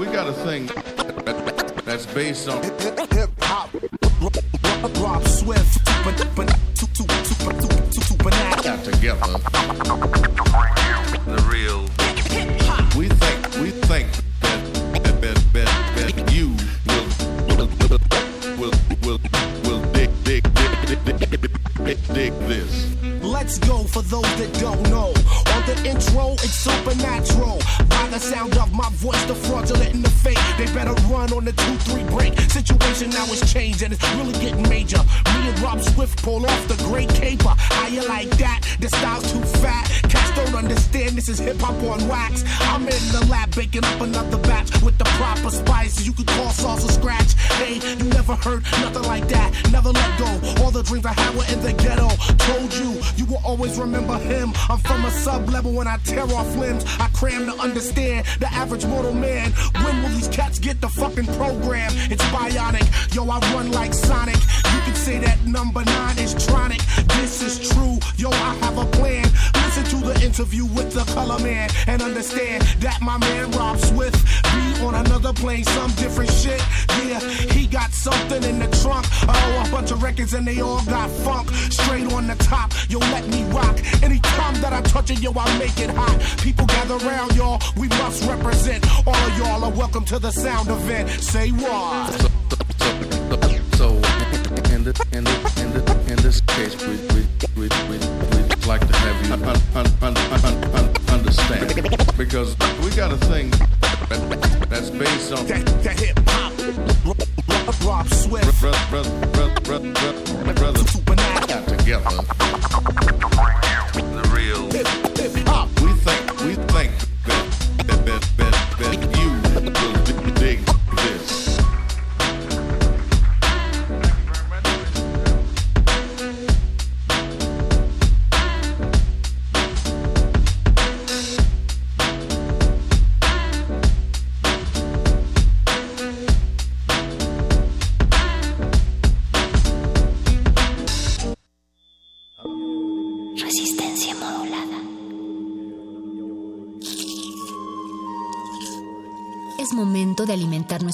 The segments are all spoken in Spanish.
We got a thing that's based on hip hop. Rob Swift, got together. The real. We think, we think Let's go for those that don't know. On the intro, it's supernatural. By the sound of my voice, the fraudulent and the fake. They better run on the 2-3 break. Situation now is changed and it's really getting major. Me and Rob Swift pull off the great caper. How you like that? The style's too fat. Cats don't understand this is hip hop on wax. I'm in the lab baking up another batch with the proper spices. You could call sauce or scratch. Hey, you never heard nothing like that. Never let go. All the dreams I had were in the ghetto. Told you, you will always remember him. I'm from a sub level when I tear off limbs. I cram to understand the average mortal man. When will these cats get the fucking program? It's bionic. Yo, I run like Sonic. You can say that number nine is tronic. This is true. Yo, I have a plan. Listen to the interview with the color man and understand that my man Rob Swift on another plane, some different shit. Yeah, he got something in the trunk. Oh, a bunch of records and they all got funk. Straight on the top. Yo, let me rock. Anytime that I touch it, yo, I make it hot. People gather around, y'all. We must represent. All of y'all are welcome to the sound event. Say what? So, in, the, in, the, in, in this case, we, we, we, we, we'd like to have you un, un, un, understand. Because we got a thing that's based on that, that hip hop. Rob Swift. Brother, brother, brother, brother, brother, brother, got together.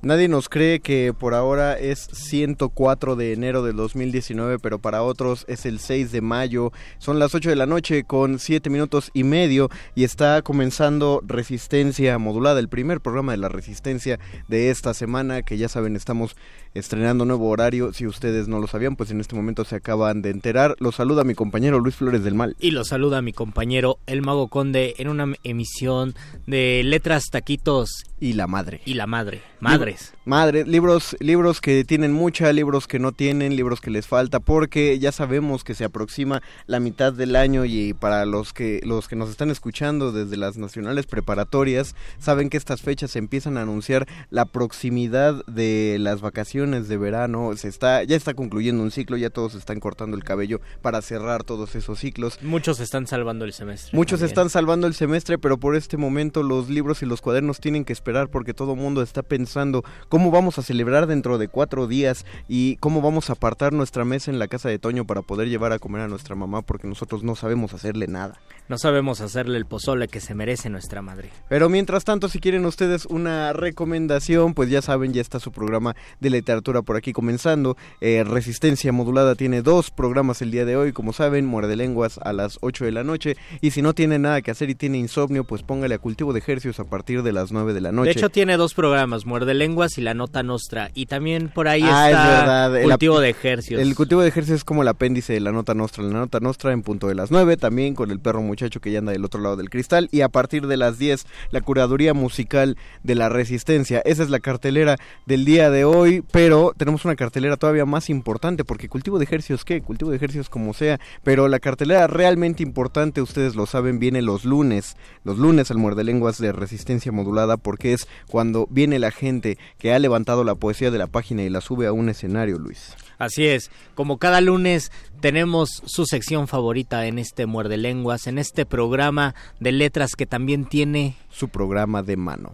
Nadie nos cree que por ahora es 104 de enero del 2019, pero para otros es el 6 de mayo. Son las 8 de la noche con 7 minutos y medio y está comenzando Resistencia Modulada, el primer programa de la Resistencia de esta semana, que ya saben, estamos estrenando nuevo horario. Si ustedes no lo sabían, pues en este momento se acaban de enterar. Los saluda mi compañero Luis Flores del Mal. Y los saluda mi compañero El Mago Conde en una emisión de Letras, Taquitos y la madre. Y la madre, madres. Madre, libros, libros que tienen mucha, libros que no tienen, libros que les falta, porque ya sabemos que se aproxima la mitad del año y para los que los que nos están escuchando desde las nacionales preparatorias saben que estas fechas empiezan a anunciar la proximidad de las vacaciones de verano. Se está ya está concluyendo un ciclo, ya todos están cortando el cabello para cerrar todos esos ciclos. Muchos están salvando el semestre. Muchos están salvando el semestre, pero por este momento los libros y los cuadernos tienen que esperar porque todo el mundo está pensando cómo vamos a celebrar dentro de cuatro días y cómo vamos a apartar nuestra mesa en la casa de Toño para poder llevar a comer a nuestra mamá porque nosotros no sabemos hacerle nada. No sabemos hacerle el pozole que se merece nuestra madre. Pero mientras tanto, si quieren ustedes una recomendación, pues ya saben, ya está su programa de literatura por aquí comenzando. Eh, Resistencia Modulada tiene dos programas el día de hoy, como saben, Muerde Lenguas a las 8 de la noche. Y si no tiene nada que hacer y tiene insomnio, pues póngale a cultivo de ejercicios a partir de las 9 de la noche. De hecho, tiene dos programas, Muerde Lenguas y La Nota Nostra. Y también por ahí Ah, está es. El Cultivo de Ejercios. El cultivo de ejercicios es como el apéndice de la nota nostra. La nota nostra en punto de las 9, también con el perro muchacho que ya anda del otro lado del cristal. Y a partir de las 10, la curaduría musical de la resistencia. Esa es la cartelera del día de hoy, pero tenemos una cartelera todavía más importante, porque cultivo de ejercicios, ¿qué? Cultivo de ejercicios como sea. Pero la cartelera realmente importante, ustedes lo saben, viene los lunes. Los lunes al muerde lenguas de resistencia modulada, porque es cuando viene la gente que ha levantado la poesía de la página y la sube a un escenario, Luis. Así es, como cada lunes tenemos su sección favorita en este Muerde Lenguas, en este programa de letras que también tiene su programa de mano.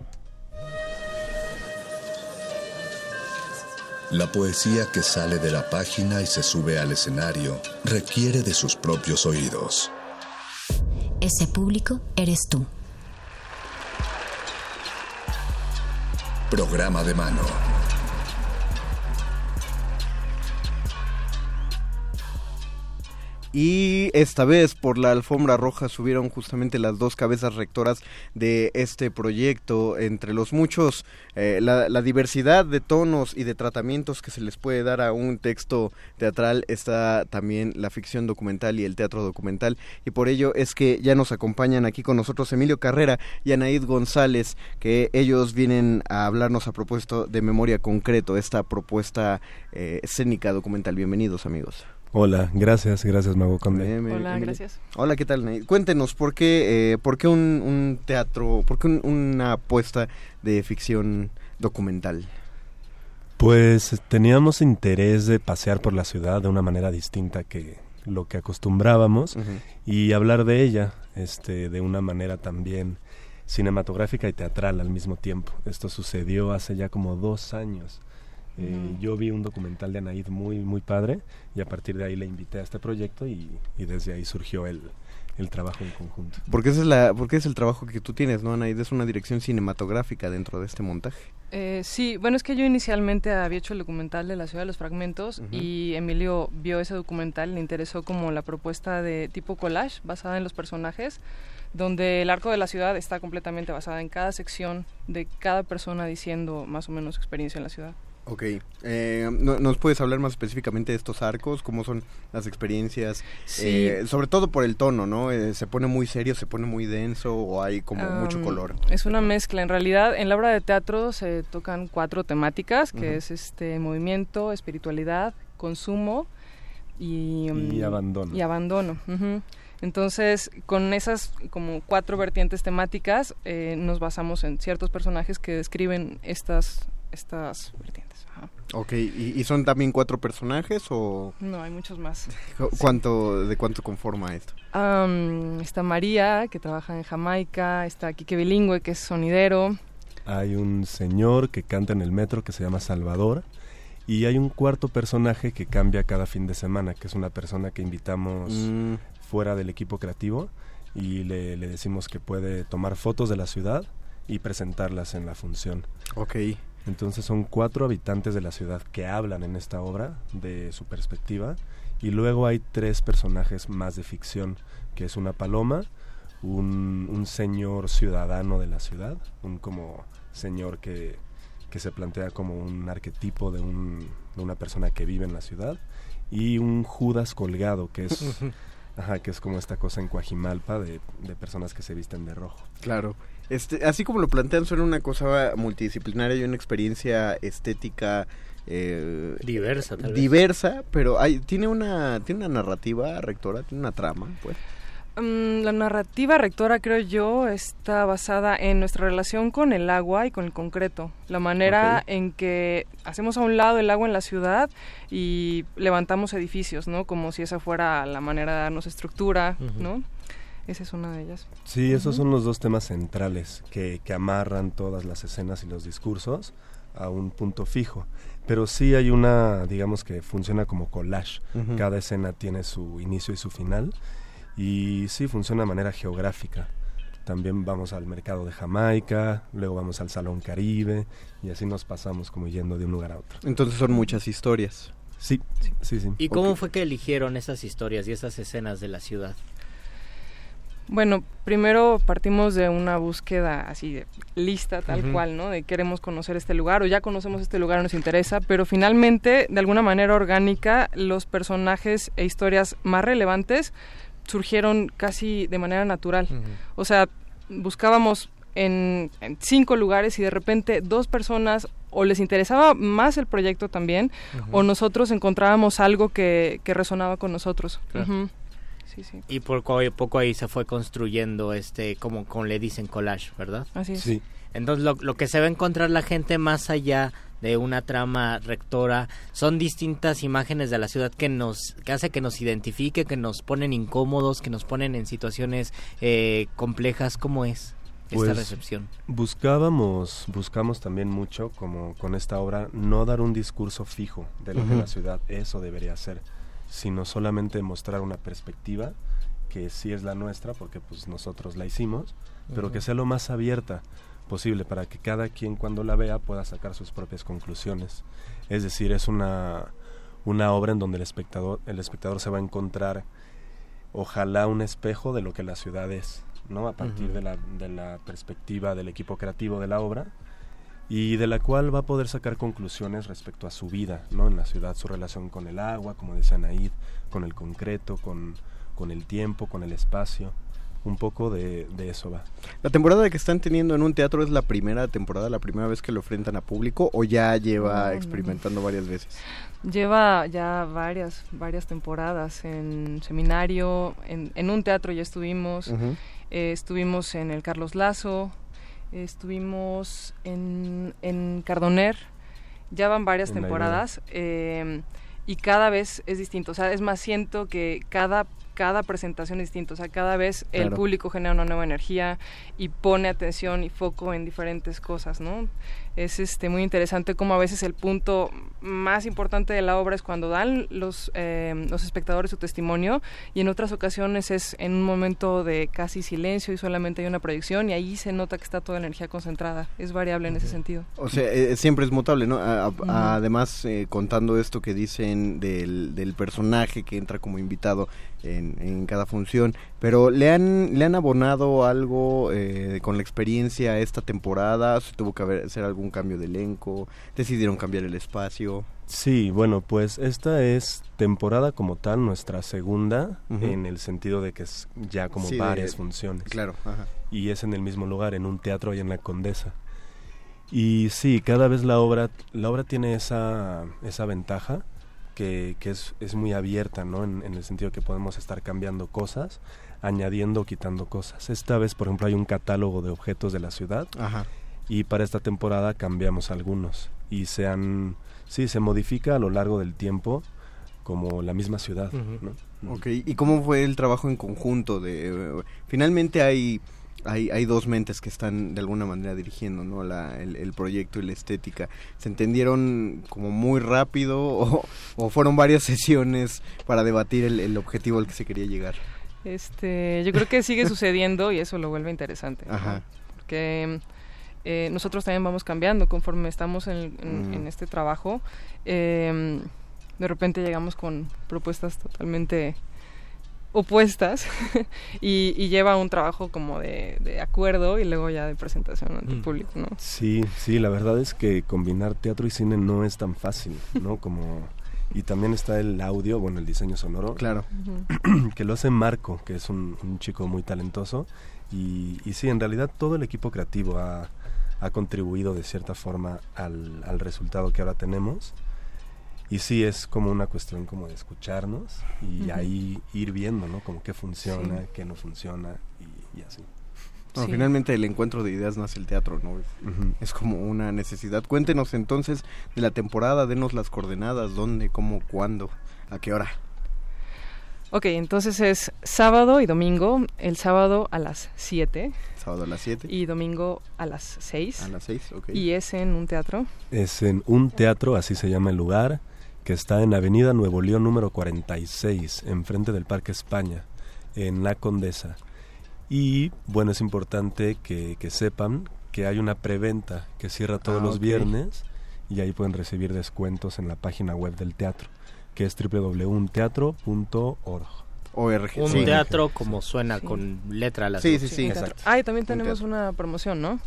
La poesía que sale de la página y se sube al escenario requiere de sus propios oídos. Ese público eres tú. Programa de mano. Y esta vez por la alfombra roja subieron justamente las dos cabezas rectoras de este proyecto, entre los muchos, eh, la, diversidad de tonos y de tratamientos que se les puede dar a un texto teatral, está también la ficción documental y el teatro documental. Y por ello es que ya nos acompañan aquí con nosotros Emilio Carrera y Anaid González, que ellos vienen a hablarnos a propósito de Memoria Concreto, esta propuesta eh, escénica documental. Bienvenidos amigos. Hola, gracias, gracias Mago Conde. Hola, gracias. Hola, ¿qué tal? Cuéntenos, ¿por qué, eh, por qué un, un teatro, por qué un- una apuesta de ficción documental? Pues teníamos interés de pasear por la ciudad de una manera distinta que lo que acostumbrábamos y hablar de ella este, de una manera también cinematográfica y teatral al mismo tiempo. Esto sucedió hace ya como dos años. Eh. Yo vi un documental de Anaid muy, muy padre y a partir de ahí le invité a este proyecto y, y desde ahí surgió el, el trabajo en conjunto. Porque ese es la, porque es el trabajo que tú tienes, ¿no, Anaid? Es una dirección cinematográfica dentro de este montaje. Eh, sí, bueno, es que yo inicialmente había hecho el documental de la ciudad de los fragmentos Ujú. y Emilio vio ese documental, le interesó como la propuesta de tipo collage basada en los personajes, donde el arco de la ciudad está completamente basada en cada sección de cada persona diciendo más o menos su experiencia en la ciudad. Ok. Eh, ¿no- ¿Nos puedes hablar más específicamente de estos arcos? ¿Cómo son las experiencias? Sí. Eh, sobre todo por el tono, ¿no? Eh, ¿Se pone muy serio, se pone muy denso o hay como mucho color? Es una mezcla. En realidad, en la obra de teatro se tocan cuatro temáticas, que es este movimiento, espiritualidad, consumo y, Y mm, abandono. y abandono. Entonces, con esas como cuatro vertientes temáticas, eh, nos basamos en ciertos personajes que describen estas, estas vertientes. ajá. Ok, ¿Y, y son también cuatro personajes o No, hay muchos más. cu- cuánto, de cuánto conforma esto? Am, está María, que trabaja en Jamaica, está Quique Bilingüe, que es sonidero, Hay un señor que canta en el metro que se llama Salvador. Y hay un cuarto personaje que cambia cada fin de semana, que es una persona que invitamos Mm, fuera del equipo creativo y le, le decimos que puede tomar fotos de la ciudad y presentarlas en la función. ok. Entonces son cuatro habitantes de la ciudad que hablan en esta obra de su perspectiva y luego hay tres personajes más de ficción, que es una paloma, un, señor ciudadano de la ciudad, un como señor que, que se plantea como un arquetipo de, un, de una persona que vive en la ciudad y un Judas colgado, que es Ajá, que es como esta cosa en Coajimalpa de, de personas que se visten de rojo. Claro. Este, así como lo plantean, suena una cosa multidisciplinaria y una experiencia estética eh, diversa, tal vez. diversa, pero hay, tiene una tiene una narrativa rectora, tiene una trama, pues. Mm, la narrativa rectora, creo yo, está basada en nuestra relación con el agua y con el concreto. La manera en que hacemos a un lado el agua en la ciudad y levantamos edificios, ¿no? Como si esa fuera la manera de darnos estructura. ¿no? Esa es una de ellas. Sí, esos son los dos temas centrales que, que amarran todas las escenas y los discursos a un punto fijo. Pero sí hay una, digamos que funciona como collage. Cada escena tiene su inicio y su final. Y sí, funciona de manera geográfica. También vamos al mercado de Jamaica, luego vamos al Salón Caribe, y así nos pasamos como yendo de un lugar a otro. Entonces son muchas historias. Sí, sí, sí. ¿Y cómo fue que eligieron esas historias y esas escenas de la ciudad? Bueno, primero partimos de una búsqueda así de lista tal cual, ¿no? De queremos conocer este lugar o ya conocemos este lugar, nos interesa, pero finalmente, de alguna manera orgánica, los personajes e historias más relevantes surgieron casi de manera natural. O sea, buscábamos en, en cinco lugares y de repente dos personas o les interesaba más el proyecto también o nosotros encontrábamos algo que, que resonaba con nosotros. Claro. Sí, sí. Y poco a poco ahí se fue construyendo este, como, como le dicen, collage, ¿verdad? Así es. Sí. Entonces lo, lo que se va a encontrar la gente más allá de una trama rectora son distintas imágenes de la ciudad que nos que hace que nos identifique, que nos ponen incómodos, que nos ponen en situaciones eh, complejas. ¿Cómo es esta Pues, recepción? Buscábamos, buscamos también mucho, como con esta obra, no dar un discurso fijo de lo que la ciudad es o debería ser, sino solamente mostrar una perspectiva que sí es la nuestra, porque pues nosotros la hicimos, pero que sea lo más abierta posible para que cada quien cuando la vea pueda sacar sus propias conclusiones. Es decir, es una, una obra en donde el espectador, el espectador se va a encontrar ojalá un espejo de lo que la ciudad es, ¿no? A partir de, la, de la perspectiva del equipo creativo de la obra y de la cual va a poder sacar conclusiones respecto a su vida, ¿no? En la ciudad, su relación con el agua, como decía Naid, con el concreto, con, con el tiempo, con el espacio. Un poco de, de eso va. La temporada que están teniendo en un teatro es la primera temporada, la primera vez que lo enfrentan a público o ya lleva No, no, no. experimentando varias veces. Lleva ya varias, varias temporadas en seminario, en, en un teatro ya estuvimos, eh, estuvimos en el Carlos Lazo, estuvimos en, en Cardoner, ya van varias En temporadas eh, y cada vez es distinto, o sea, es más, siento que cada cada presentación es distinta, o sea, cada vez el público genera una nueva energía y pone atención y foco en diferentes cosas, ¿no? Es este muy interesante cómo a veces el punto más importante de la obra es cuando dan los, eh, los espectadores su testimonio y en otras ocasiones es en un momento de casi silencio y solamente hay una proyección y ahí se nota que está toda la energía concentrada. Es variable en ese sentido. O sea, eh, siempre es mutable, ¿no? A- a- Ujú. Además, eh, contando esto que dicen del, del personaje que entra como invitado en, en cada función, pero ¿le han, le han abonado algo eh, con la experiencia a esta temporada? ¿Se tuvo que haber, hacer algún cambio de elenco? ¿Decidieron cambiar el espacio? Sí, bueno, pues esta es temporada como tal, nuestra segunda, en el sentido de que es ya como Sí, de- varias funciones. Claro, ajá. Y es en el mismo lugar, en un teatro ahí en la Condesa. Y sí, cada vez la obra, la obra tiene esa, esa ventaja que, que es, es muy abierta, ¿no? En, en el sentido que podemos estar cambiando cosas, añadiendo o quitando cosas. Esta vez, por ejemplo, hay un catálogo de objetos de la ciudad Ajá. Y para esta temporada cambiamos algunos y se han sí se modifica a lo largo del tiempo como la misma ciudad. ¿no? Ok, ¿y cómo fue el trabajo en conjunto? De, eh, finalmente hay, hay, hay dos mentes que están de alguna manera dirigiendo ¿no? la, el, el proyecto y la estética. ¿Se entendieron como muy rápido o, o fueron varias sesiones para debatir el, el objetivo al que se quería llegar? Este, yo creo que sigue sucediendo y eso lo vuelve interesante. ¿no? Ajá. Porque eh, nosotros también vamos cambiando conforme estamos en, en- Mm. en este trabajo. Eh, de repente llegamos con propuestas totalmente opuestas y, y lleva un trabajo como de, de acuerdo y luego ya de presentación ante el Mm. público, ¿no? sí sí la verdad es que combinar teatro y cine no es tan fácil no como Y también está el audio, bueno, el diseño sonoro. Claro. que lo hace Marco, que es un, un chico muy talentoso. Y, y sí, en realidad todo el equipo creativo ha, ha contribuido de cierta forma al, al resultado que ahora tenemos. Y sí, es como una cuestión como de escucharnos y Ujú. ahí ir viendo, ¿no? Como qué funciona, Sí. qué no funciona y, y así. No, Sí. Finalmente el encuentro de ideas nace el teatro, ¿no? Es, Ujú. es como una necesidad. Cuéntenos entonces de la temporada, denos las coordenadas, dónde, cómo, cuándo, a qué hora. Ok, entonces es sábado y domingo. El sábado a las 7 Sábado a las 7. y domingo a las 6. A las 6, ok. Y es en un teatro. Es en un teatro, así se llama el lugar, que está en Avenida Nuevo León número 46, enfrente del Parque España, en La Condesa. Y bueno, es importante que, que sepan que hay una preventa que cierra todos Ah, los viernes y ahí pueden recibir descuentos en la página web del teatro, que es www.unteatro.org. ORG. Un sí. teatro como suena, con letra a las Sí, dos. sí, sí. Un. Exacto. Ah, y también Un tenemos teatro. una promoción, ¿no?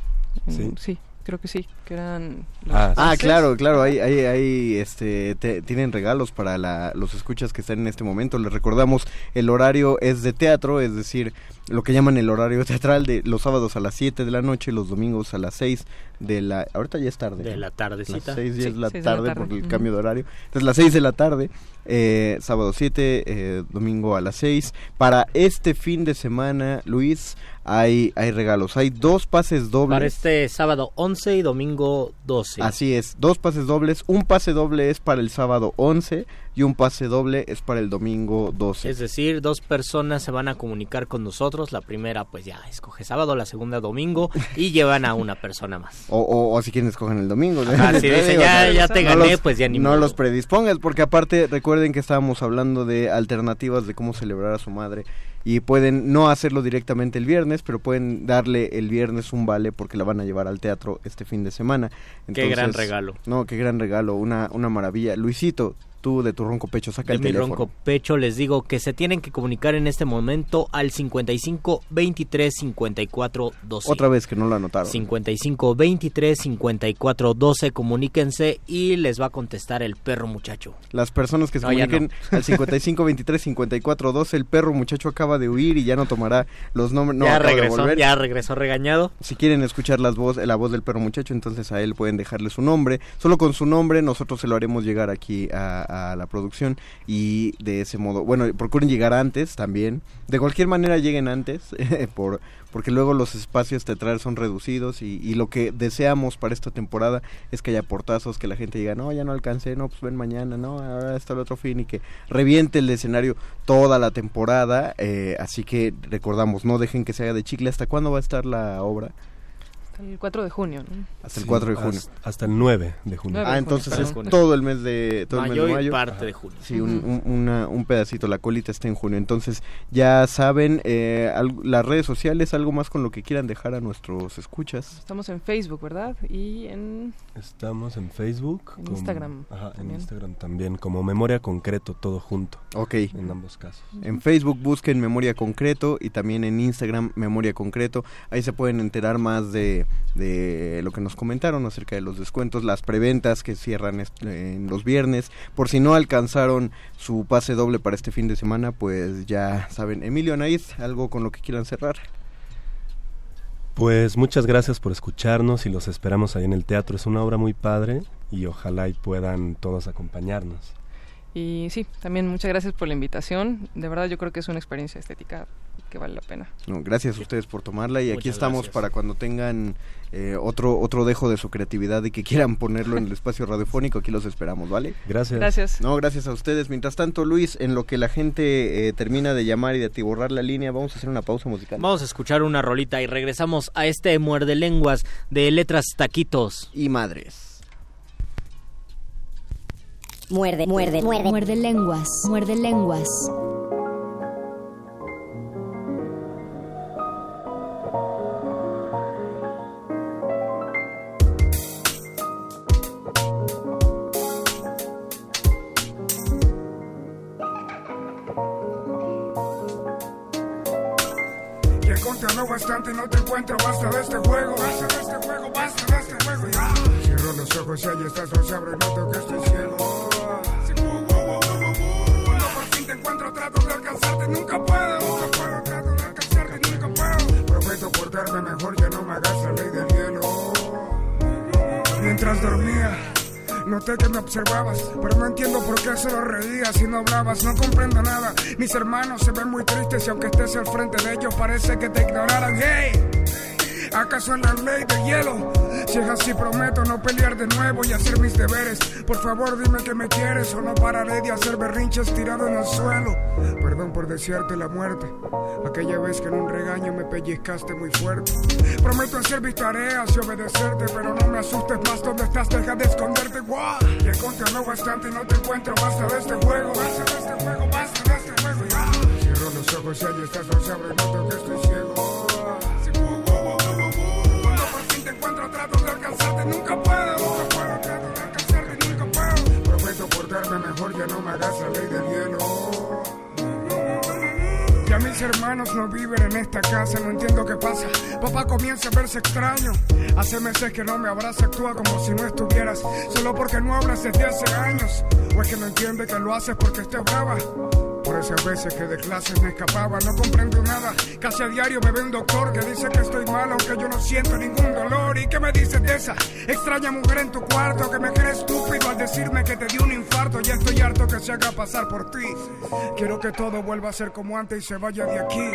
Sí. Sí, creo que sí, que eran... los Ah, Ah, claro, claro, ahí, ahí, ahí, este, te- tienen regalos para la- los escuchas que están en este momento. Les recordamos, el horario es de teatro, es decir, lo que llaman el horario teatral de los sábados a las 7 de la noche, los domingos a las 6 de la... Ahorita ya es tarde. De la tardecita. Las 6 ya Sí, es la seis de la tarde tarde. por el Ujú. cambio de horario. Entonces, las 6 de la tarde, eh, sábado 7, eh, domingo a las 6. Para este fin de semana, Luis, hay, hay regalos. Hay dos pases dobles. Para este sábado 11 y domingo 12. Así es, dos pases dobles. Un pase doble es para el sábado 11 y un pase doble es para el domingo 12. Es decir, dos personas se van a comunicar con nosotros. La primera, pues ya escoge sábado, la segunda domingo y llevan a una persona más. O, o, o si quieren escogen el domingo. Si Te dicen, digo, ya, no- ya te no gané, los- pues ya ni No modo. los predispongas, porque aparte recuerden que estábamos hablando de alternativas de cómo celebrar a su madre. Y pueden no hacerlo directamente el viernes, pero pueden darle el viernes un vale porque la van a llevar al teatro este fin de semana. Qué gran regalo. No, qué gran regalo, una, una maravilla. Luisito, tú de tu ronco pecho, saca De el mi teléfono. ronco pecho les digo que se tienen que comunicar en este momento al 55 23 54 12. Otra vez que no lo anotaron. 55 23 54 12 comuníquense y les va a contestar el perro muchacho. Las personas que se No, comuniquen al 55 23 54 12, el perro muchacho acaba de huir y ya no tomará los nombres. No, ya de regresó, ya regresó regañado. Si quieren escuchar las voz, la voz del perro muchacho, entonces a él pueden dejarle su nombre. Solo con su nombre nosotros se lo haremos llegar aquí a, a la producción y de ese modo, bueno, procuren llegar antes también. De cualquier manera lleguen antes, por, porque luego los espacios teatrales son reducidos y, lo que deseamos para esta temporada es que haya portazos, que la gente diga, no, ya no alcancé, no, pues ven mañana, no, ahora está el otro fin y que reviente el escenario toda la temporada. eh, así que recordamos, no dejen que se haga de chicle. ¿Hasta cuándo va a estar la obra? Hasta el 4 de junio, ¿no? Hasta el Sí, 4 de junio. has- Hasta el 9 de junio. Nueve. Ah, de entonces junio, es perdón. todo el mes de todo el mes Mayo de y mayo. parte de junio. Sí, un, un- una- un pedacito, la colita está en junio. Entonces, ya saben, eh, al- las redes sociales, algo más con lo que quieran dejar a nuestros escuchas. Estamos en Facebook, ¿verdad? Y en... Estamos en Facebook. En como- Instagram Ajá, en también. Instagram también, como Memoria Concreto, todo junto, Ok. en ambos casos. En Facebook busquen Memoria Concreto y también en Instagram Memoria Concreto. Ahí se pueden enterar más de, de lo que nos comentaron acerca de los descuentos, las preventas que cierran en los viernes. Por si no alcanzaron su pase doble para este fin de semana, pues ya saben. Emilio Anaíz, algo con lo que quieran cerrar. Pues muchas gracias por escucharnos y los esperamos ahí en el teatro. Es una obra muy padre y ojalá y puedan todos acompañarnos. Y sí, también muchas gracias por la invitación. De verdad yo creo que es una experiencia estética que vale la pena. No, gracias a ustedes por tomarla y aquí estamos gracias. para cuando tengan eh, otro otro dejo de su creatividad y que quieran ponerlo en el espacio radiofónico, aquí los esperamos, ¿vale? Gracias. Gracias. No, gracias a ustedes. Mientras tanto, Luis, en lo que la gente eh, termina de llamar y de atiborrar la línea, vamos a hacer una pausa musical. Vamos a escuchar una rolita y regresamos a este muerde lenguas de letras taquitos. Y madres. Muerde, muerde, muerde. Muerde lenguas, muerde lenguas. Te he contado bastante, no te encuentro, basta de este juego. Basta de este juego, basta de este juego, ya. Cierro los ojos y ahí estás, los abro y noto que estoy ciego. Cuando por fin te encuentro, trato de alcanzarte, nunca puedo. Nunca puedo, trato de alcanzarte, nunca puedo. Prometo portarme mejor, ya no me hagas la ley del hielo. Mientras dormía Noté que me observabas, pero no entiendo por qué solo reías y no hablabas, no comprendo nada. Mis hermanos se ven muy tristes y aunque estés al frente de ellos parece que te ignoraran. ¡Hey! ¿Acaso es la ley de hielo? Si es así, prometo no pelear de nuevo y hacer mis deberes. Por favor, dime que me quieres o no pararé de hacer berrinches tirado en el suelo. Perdón por desearte la muerte. Aquella vez que en un regaño me pellizcaste muy fuerte. Prometo hacer mis tareas y obedecerte, pero no me asustes más. ¿Dónde estás? Deja de esconderte. ¡Guau! Que contigo bastante y no te encuentro. Basta de este juego. Basta de este juego. Basta de este juego. Ya. Cierro los ojos y ahí estás. No se abre, noto que estoy ciego. Alcanzarte, nunca puedo. Nunca puedo, trato de alcanzarte, nunca puedo. Prometo portarme mejor, ya no me hagas la ley del hielo. Ya mis hermanos no viven en esta casa, no entiendo qué pasa. Papá comienza a verse extraño. Hace meses que no me abraza, actúa como si no estuvieras. Solo porque no hablas desde hace años. O es que no entiende que lo haces porque estés brava. Esas veces que de clases me escapaba, no comprendo nada. Casi a diario me ve un doctor que dice que estoy mal, aunque yo no siento ningún dolor. ¿Y qué me dices de esa extraña mujer en tu cuarto que me cree estúpido al decirme que te dio un infarto? Ya estoy harto que se haga pasar por ti. Quiero que todo vuelva a ser como antes y se vaya de aquí.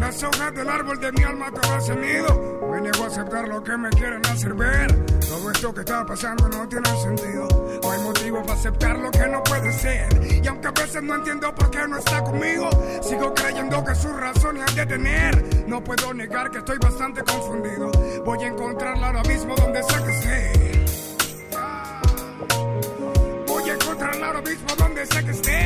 Las hojas del árbol de mi alma todas han ido. Niego a aceptar lo que me quieren hacer ver. Todo esto que está pasando no tiene sentido. No hay motivo para aceptar lo que no puede ser. Y aunque a veces no entiendo por qué no está conmigo, sigo creyendo que sus razones han de tener. No puedo negar que estoy bastante confundido. Voy a encontrarla ahora mismo donde sea que esté. Voy a encontrarla ahora mismo donde sea que esté.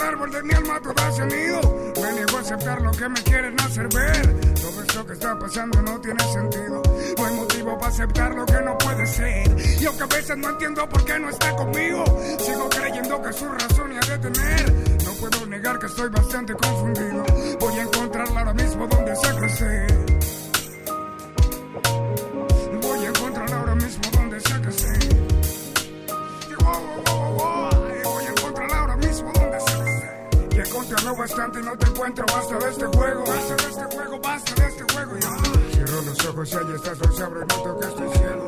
Del árbol de mi alma todas se han ido. Me niego a aceptar lo que me quieren hacer ver. Todo esto que está pasando no tiene sentido. No hay motivo para aceptar lo que no puede ser. Y aunque a veces no entiendo por qué no está conmigo, sigo creyendo que su razón ha de tener. No puedo negar que estoy bastante confundido. Voy a encontrarla ahora mismo donde sea que bastante y no te encuentro. Basta de este juego. Basta de este juego, basta de este juego. Ya. Cierro los ojos y ahí estás, no se abre, noto que estoy ciego.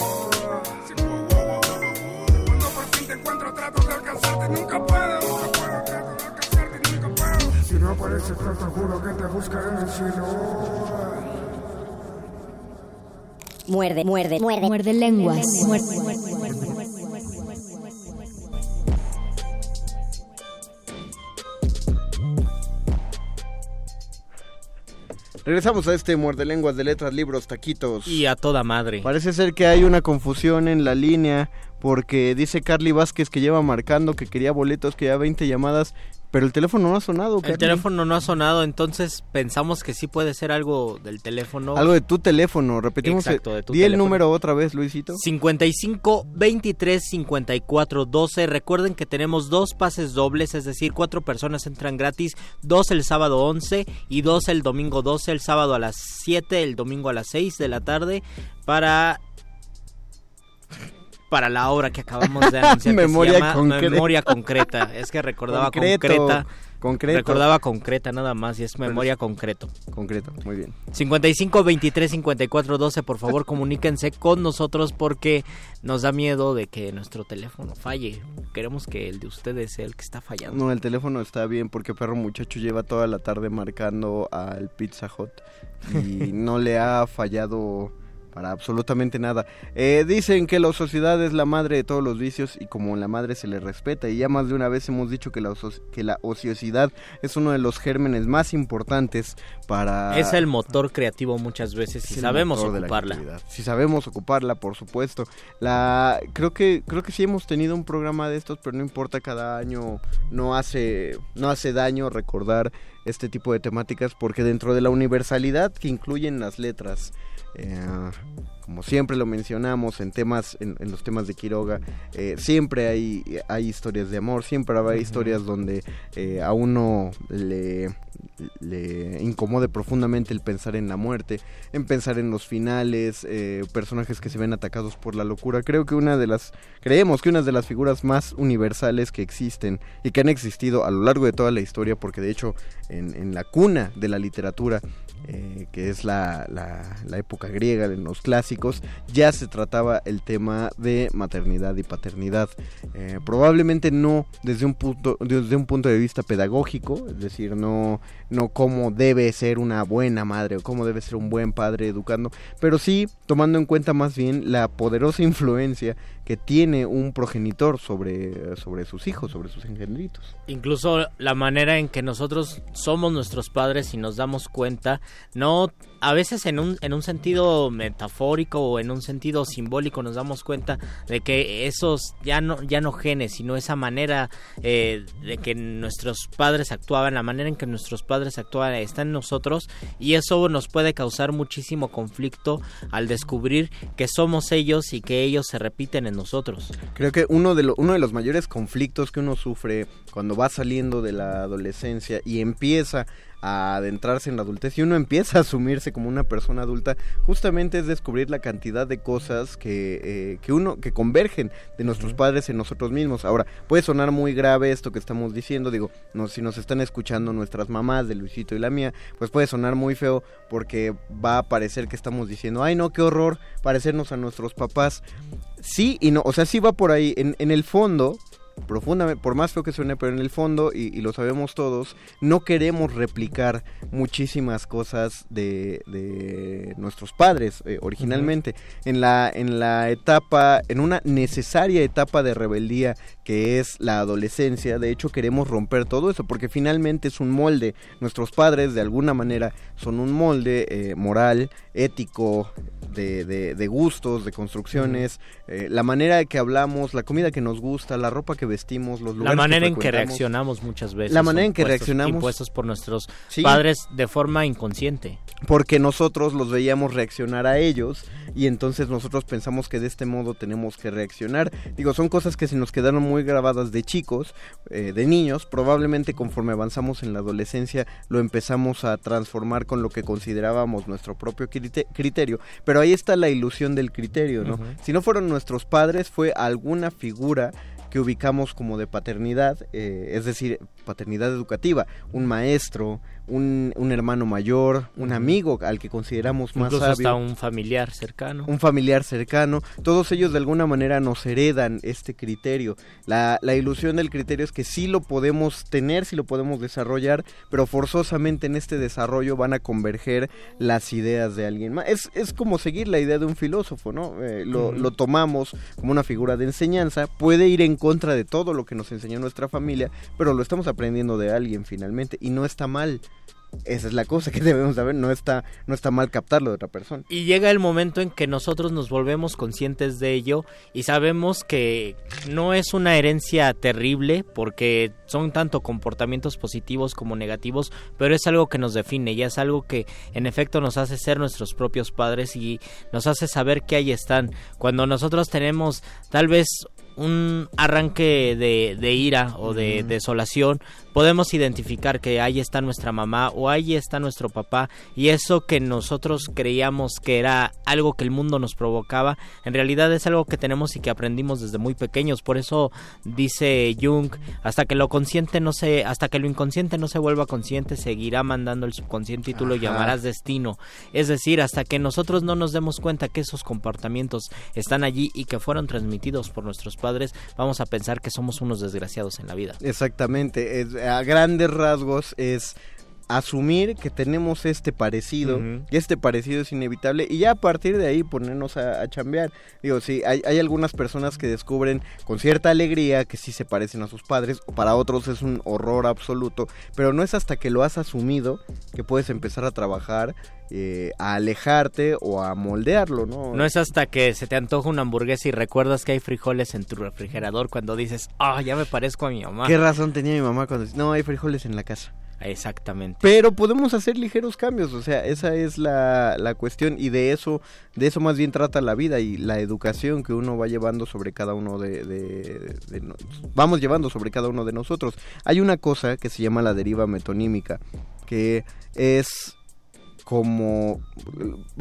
Cuando por fin te encuentro, trato de alcanzarte, nunca puedo. Nunca puedo, trato de alcanzarte, nunca puedo. Si no apareces pronto, juro que te buscaré en el cielo. Muerde, muerde, muerde. Muerde lenguas. Muerde, muerde, Regresamos a este muerde lenguas de letras, libros, taquitos. Y a toda madre. Parece ser que hay una confusión en la línea porque dice Carly Vázquez que lleva marcando que quería boletos, que ya 20 llamadas, pero el teléfono no ha sonado. El teléfono no ha sonado, entonces pensamos que sí puede ser algo del teléfono. Algo de tu teléfono, repetimos. Exacto, el- de tu Di el número otra vez, Luisito. 55 23 54 12. Recuerden que tenemos dos pases dobles, es decir, cuatro personas entran gratis, dos el sábado 11 y dos el domingo 12, el sábado a las 7, el domingo a las 6 de la tarde para para la obra que acabamos de anunciar Memoria que se llama concreta. Memoria concreta. Es que recordaba Concreto, concreta. concreto. Recordaba concreta nada más y es memoria concreto. Concreto, muy bien. 55 23 54 12, por favor, comuníquense con nosotros porque nos da miedo de que nuestro teléfono falle. Queremos que el de ustedes sea el que está fallando. No, el teléfono está bien porque perro muchacho lleva toda la tarde marcando al Pizza Hut y no le ha fallado para absolutamente nada. Eh, dicen que la ociosidad es la madre de todos los vicios y como la madre se le respeta y ya más de una vez hemos dicho que la, que la ociosidad es uno de los gérmenes más importantes para... Es el motor creativo muchas veces si sabemos ocuparla. Si sabemos ocuparla, por supuesto. La creo que creo que sí hemos tenido un programa de estos, pero no importa cada año no hace no hace daño recordar este tipo de temáticas porque dentro de la universalidad que incluyen las letras eh, como siempre lo mencionamos en temas, en, en los temas de Quiroga, eh, siempre hay, hay historias de amor, siempre hay historias donde eh, a uno le, le incomode profundamente el pensar en la muerte, en pensar en los finales, eh, personajes que se ven atacados por la locura. Creo que una de las, creemos que una de las figuras más universales que existen y que han existido a lo largo de toda la historia, porque de hecho en, en la cuna de la literatura eh, que es la, la, época griega en los clásicos, ya se trataba el tema de maternidad y paternidad. Eh, probablemente no desde un, punto, desde un punto de vista pedagógico, es decir, no, no cómo debe ser una buena madre o cómo debe ser un buen padre educando, pero sí tomando en cuenta más bien la poderosa influencia que tiene un progenitor sobre, sobre sus hijos, sobre sus engendritos. Incluso la manera en que nosotros somos nuestros padres y nos damos cuenta, no a veces en un, en un sentido metafórico o en un sentido simbólico nos damos cuenta de que esos ya no, ya no genes, sino esa manera eh, de que nuestros padres actuaban, la manera en que nuestros padres actuaban está en nosotros y eso nos puede causar muchísimo conflicto al descubrir que somos ellos y que ellos se repiten en nosotros. Creo que uno de, lo, uno de los mayores conflictos que uno sufre cuando va saliendo de la adolescencia y empieza a adentrarse en la adultez y uno empieza a asumirse como una persona adulta, justamente es descubrir la cantidad de cosas que, eh, que uno, que convergen de nuestros padres en nosotros mismos. Ahora, puede sonar muy grave esto que estamos diciendo, digo, no, si nos están escuchando nuestras mamás de Luisito y la mía, pues puede sonar muy feo porque va a parecer que estamos diciendo, ay no, qué horror parecernos a nuestros papás. Sí y no, o sea, sí va por ahí, en, en el fondo, profundamente, por más feo que suene, pero en el fondo, y, y, lo sabemos todos, no queremos replicar muchísimas cosas de, de nuestros padres eh, originalmente. Uh -huh. En la, en la etapa, en una necesaria etapa de rebeldía que es la adolescencia, de hecho queremos romper todo eso, porque finalmente es un molde. Nuestros padres, de alguna manera, son un molde eh, moral, ético, de, de, de, gustos, de construcciones, eh, la manera que hablamos, la comida que nos gusta, la ropa que vestimos, los lugares La manera que en que reaccionamos muchas veces. La manera en que reaccionamos. Impuestos por nuestros sí. padres de forma inconsciente. Porque nosotros los veíamos reaccionar a ellos y entonces nosotros pensamos que de este modo tenemos que reaccionar. Digo, son cosas que se nos quedaron muy grabadas de chicos, eh, de niños, probablemente conforme avanzamos en la adolescencia lo empezamos a transformar con lo que considerábamos nuestro propio criterio. Pero ahí está la ilusión del criterio, ¿no? Uh -huh. Si no fueron nuestros padres, fue alguna figura que ubicamos como de paternidad, eh, es decir, paternidad educativa, un maestro, un, un, hermano mayor, un amigo al que consideramos más Incluso sabio. hasta un familiar cercano. Un familiar cercano. Todos ellos de alguna manera nos heredan este criterio. La, la ilusión del criterio es que sí lo podemos tener, sí lo podemos desarrollar, pero forzosamente en este desarrollo van a converger las ideas de alguien más. Es, es como seguir la idea de un filósofo, ¿no? Eh, lo tomamos como una figura de enseñanza, puede ir en contra de todo lo que nos enseñó nuestra familia, pero lo estamos aprendiendo de alguien finalmente y no está mal. Esa es la cosa que debemos saber, no está, no está mal captarlo de otra persona. Y llega el momento en que nosotros nos volvemos conscientes de ello y sabemos que no es una herencia terrible porque son tanto comportamientos positivos como negativos, pero es algo que nos define y es algo que en efecto nos hace ser nuestros propios padres y nos hace saber que ahí están. Cuando nosotros tenemos tal vez un arranque de, de ira o de mm. desolación, podemos identificar que ahí está nuestra mamá o ahí está nuestro papá y eso que nosotros creíamos que era algo que el mundo nos provocaba, en realidad es algo que tenemos y que aprendimos desde muy pequeños. Por eso dice Jung, hasta que lo consciente no se, hasta que lo inconsciente no se vuelva consciente, seguirá mandando el subconsciente y tú Ajá. lo llamarás destino. Es decir, hasta que nosotros no nos demos cuenta que esos comportamientos están allí y que fueron transmitidos por nuestros padres, vamos a pensar que somos unos desgraciados en la vida. Exactamente, es, a grandes rasgos es asumir que tenemos este parecido, uh -huh. y este parecido es inevitable, y ya a partir de ahí ponernos a, a chambear. Digo, sí, hay, hay, algunas personas que descubren con cierta alegría que sí se parecen a sus padres, o para otros es un horror absoluto, pero no es hasta que lo has asumido que puedes empezar a trabajar eh, a alejarte o a moldearlo, ¿no? No es hasta que se te antoja una hamburguesa y recuerdas que hay frijoles en tu refrigerador cuando dices, ah, oh, ya me parezco a mi mamá. ¿Qué razón tenía mi mamá cuando No, hay frijoles en la casa. Exactamente. Pero podemos hacer ligeros cambios, o sea, esa es la, la cuestión y de eso, de eso más bien trata la vida y la educación que uno va llevando sobre cada uno de, de- vamos llevando sobre cada uno de nosotros. Hay una cosa que se llama la deriva metonímica, que es como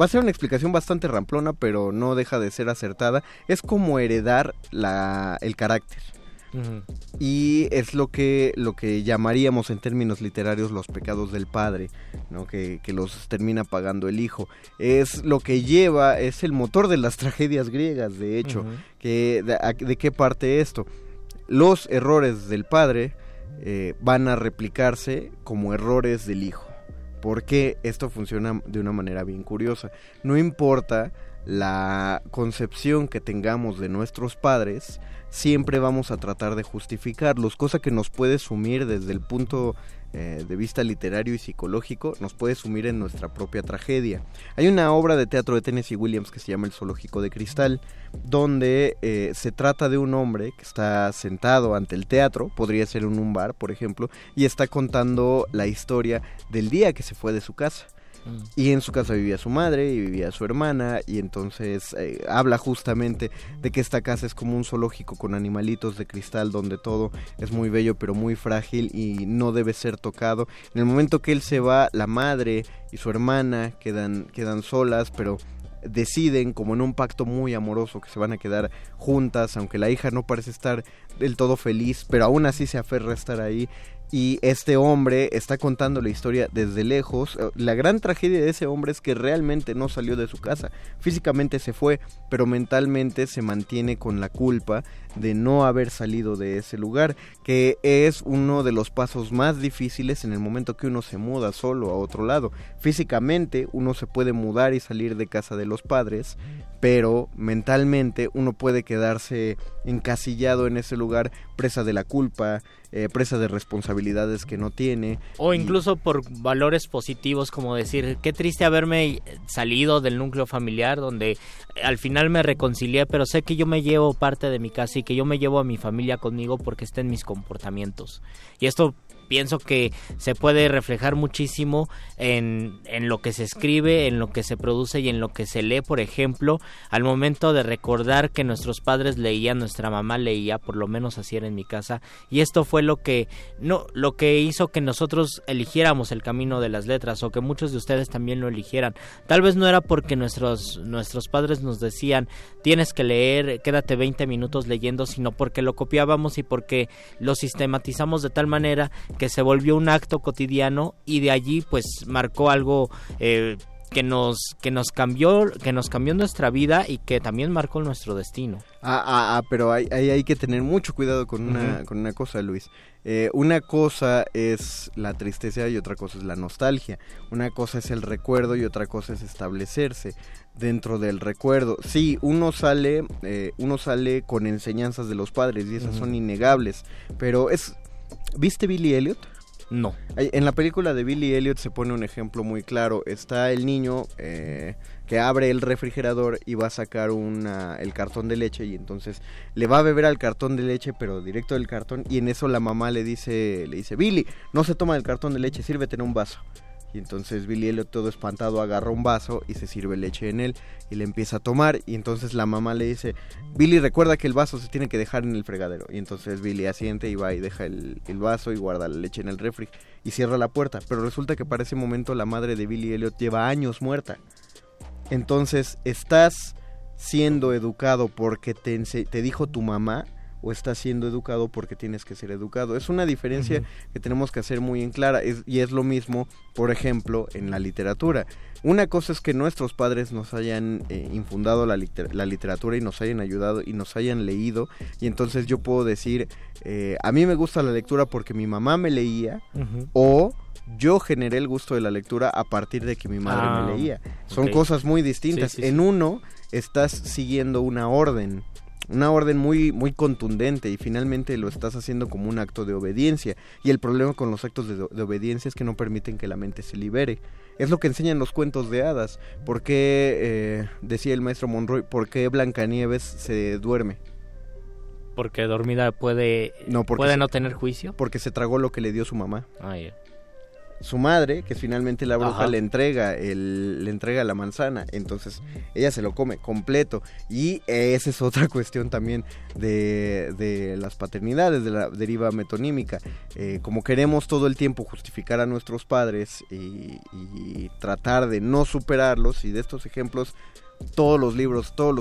va a ser una explicación bastante ramplona, pero no deja de ser acertada. Es como heredar la, el carácter Y es lo que lo que llamaríamos en términos literarios los pecados del padre ¿no? que, que los termina pagando el hijo. Es lo que lleva es el motor de las tragedias griegas de hecho. Que de qué parte esto los errores del padre eh, van a replicarse como errores del hijo. Porque esto funciona de una manera bien curiosa. No importa la concepción que tengamos de nuestros padres siempre vamos a tratar de justificarlos, cosa que nos puede sumir desde el punto eh, de vista literario y psicológico, nos puede sumir en nuestra propia tragedia. Hay una obra de teatro de Tennessee Williams que se llama El Zoológico de Cristal, donde eh, se trata de un hombre que está sentado ante el teatro, podría ser en un bar, por ejemplo, y está contando la historia del día que se fue de su casa. Y en su casa vivía su madre y vivía su hermana y entonces eh, habla justamente de que esta casa es como un zoológico con animalitos de cristal donde todo es muy bello pero muy frágil y no debe ser tocado. En el momento que él se va, la madre y su hermana quedan, quedan solas pero deciden como en un pacto muy amoroso que se van a quedar juntas aunque la hija no parece estar del todo feliz pero aún así se aferra a estar ahí y este hombre está contando la historia desde lejos. Eh, La gran tragedia de ese hombre es que realmente no salió de su casa. Físicamente se fue, pero mentalmente se mantiene con la culpa de no haber salido de ese lugar, que es uno de los pasos más difíciles en el momento que uno se muda solo a otro lado. Físicamente uno se puede mudar y salir de casa de los padres, pero mentalmente uno puede quedarse encasillado en ese lugar, presa de la culpa, eh, presa de responsabilidades que no tiene. O incluso por valores positivos como decir, qué triste haberme salido del núcleo familiar donde al final me reconcilié, pero sé que yo me llevo parte de mi casa y que yo me llevo a mi familia conmigo porque está en mis comportamientos. Y esto pienso que se puede reflejar muchísimo en, en lo que se escribe, en lo que se produce y en lo que se lee, por ejemplo, al momento de recordar que nuestros padres leían, nuestra mamá leía, por lo menos así era en mi casa, y esto fue lo que no lo que hizo que nosotros eligiéramos el camino de las letras o que muchos de ustedes también lo eligieran. Tal vez no era porque nuestros nuestros padres nos decían, "Tienes que leer, quédate 20 minutos leyendo", sino porque lo copiábamos y porque lo sistematizamos de tal manera que se volvió un acto cotidiano y de allí pues marcó algo eh, que nos que nos cambió que nos cambió nuestra vida y que también marcó nuestro destino. Ah, ah, ah, pero hay, hay, hay que tener mucho cuidado con una, con una cosa, Luis. Eh, una cosa es la tristeza y otra cosa es la nostalgia. Una cosa es el recuerdo y otra cosa es establecerse dentro del recuerdo. Sí, uno sale, eh, uno sale con enseñanzas de los padres y esas son innegables. Pero es, ¿viste Billy Elliot? No. En la película de Billy Elliot se pone un ejemplo muy claro. Está el niño eh, que abre el refrigerador y va a sacar una, el cartón de leche y entonces le va a beber al cartón de leche, pero directo del cartón y en eso la mamá le dice, le dice, Billy, no se toma el cartón de leche, sírvete en un vaso. Y entonces Billy Elliot todo espantado agarra un vaso y se sirve leche en él y le empieza a tomar y entonces la mamá le dice, Billy recuerda que el vaso se tiene que dejar en el fregadero. Y entonces Billy asiente y va y deja el, vaso y guarda la leche en el refri y cierra la puerta. Pero resulta que para ese momento la madre de Billy Elliot lleva años muerta. Entonces, ¿estás siendo educado porque te dijo tu mamá? O estás siendo educado porque tienes que ser educado. Es una diferencia que tenemos que hacer muy en clara es- y es lo mismo, por ejemplo, en la literatura. Una cosa es que nuestros padres nos hayan eh, infundado la, liter- la literatura y nos hayan ayudado y nos hayan leído y entonces yo puedo decir, eh, a mí me gusta la lectura porque mi mamá me leía o yo generé el gusto de la lectura a partir de que mi madre Ah, me leía. Son cosas muy distintas. Sí, sí, en sí. uno estás siguiendo una orden, una orden muy muy contundente y finalmente lo estás haciendo como un acto de obediencia. Y el problema con los actos de, de obediencia es que no permiten que la mente se libere. Es lo que enseñan los cuentos de hadas. ¿Por qué, eh, decía el maestro Monroy, por qué Blancanieves se duerme? Porque dormida puede No, porque puede se- no tener juicio. Porque se tragó lo que le dio su mamá. Ah, ya. Su madre, que finalmente la bruja, Ajá. le entrega el, le entrega la manzana, entonces ella se lo come completo. Y esa es otra cuestión también de, de las paternidades, de la deriva metonímica, Eh, como queremos todo el tiempo justificar a nuestros padres y, y tratar de no superarlos y de estos ejemplos todos los libros, todos los